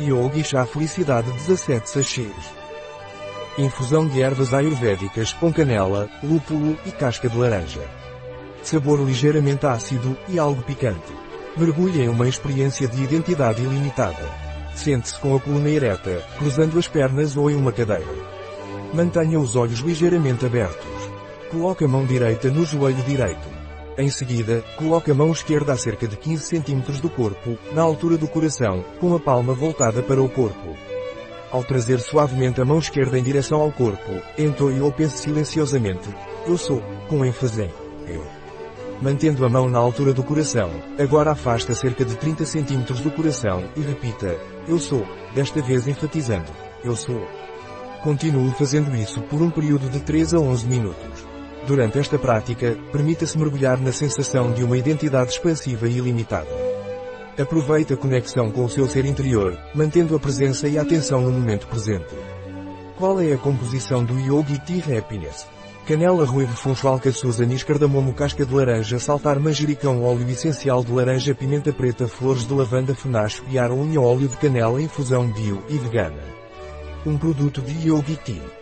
Yogi Chá Felicidade 17 sachês. Infusão de ervas ayurvédicas com canela, lúpulo e casca de laranja. Sabor ligeiramente ácido e algo picante. Mergulhe em uma experiência de identidade ilimitada. Sente-se com a coluna ereta, cruzando as pernas ou em uma cadeira. Mantenha os olhos ligeiramente abertos. Coloque a mão direita no joelho direito. Em seguida, coloque a mão esquerda a cerca de 15 cm do corpo, na altura do coração, com a palma voltada para o corpo. Ao trazer suavemente a mão esquerda em direção ao corpo, entoie ou pense silenciosamente, eu sou, com ênfase em, eu. Mantendo a mão na altura do coração, agora afasta cerca de 30 cm do coração e repita, eu sou, desta vez enfatizando, eu sou. Continue fazendo isso por um período de 3 a 11 minutos. Durante esta prática, permita-se mergulhar na sensação de uma identidade expansiva e ilimitada. Aproveite a conexão com o seu ser interior, mantendo a presença e a atenção no momento presente. Qual é a composição do Yogi Tea Happiness? Canela ruivo funchal caçuza anis cardamomo casca de laranja saltar manjericão óleo essencial de laranja pimenta preta flores de lavanda fenacho e unha óleo de canela infusão bio e vegana. Um produto de Yogi Tea.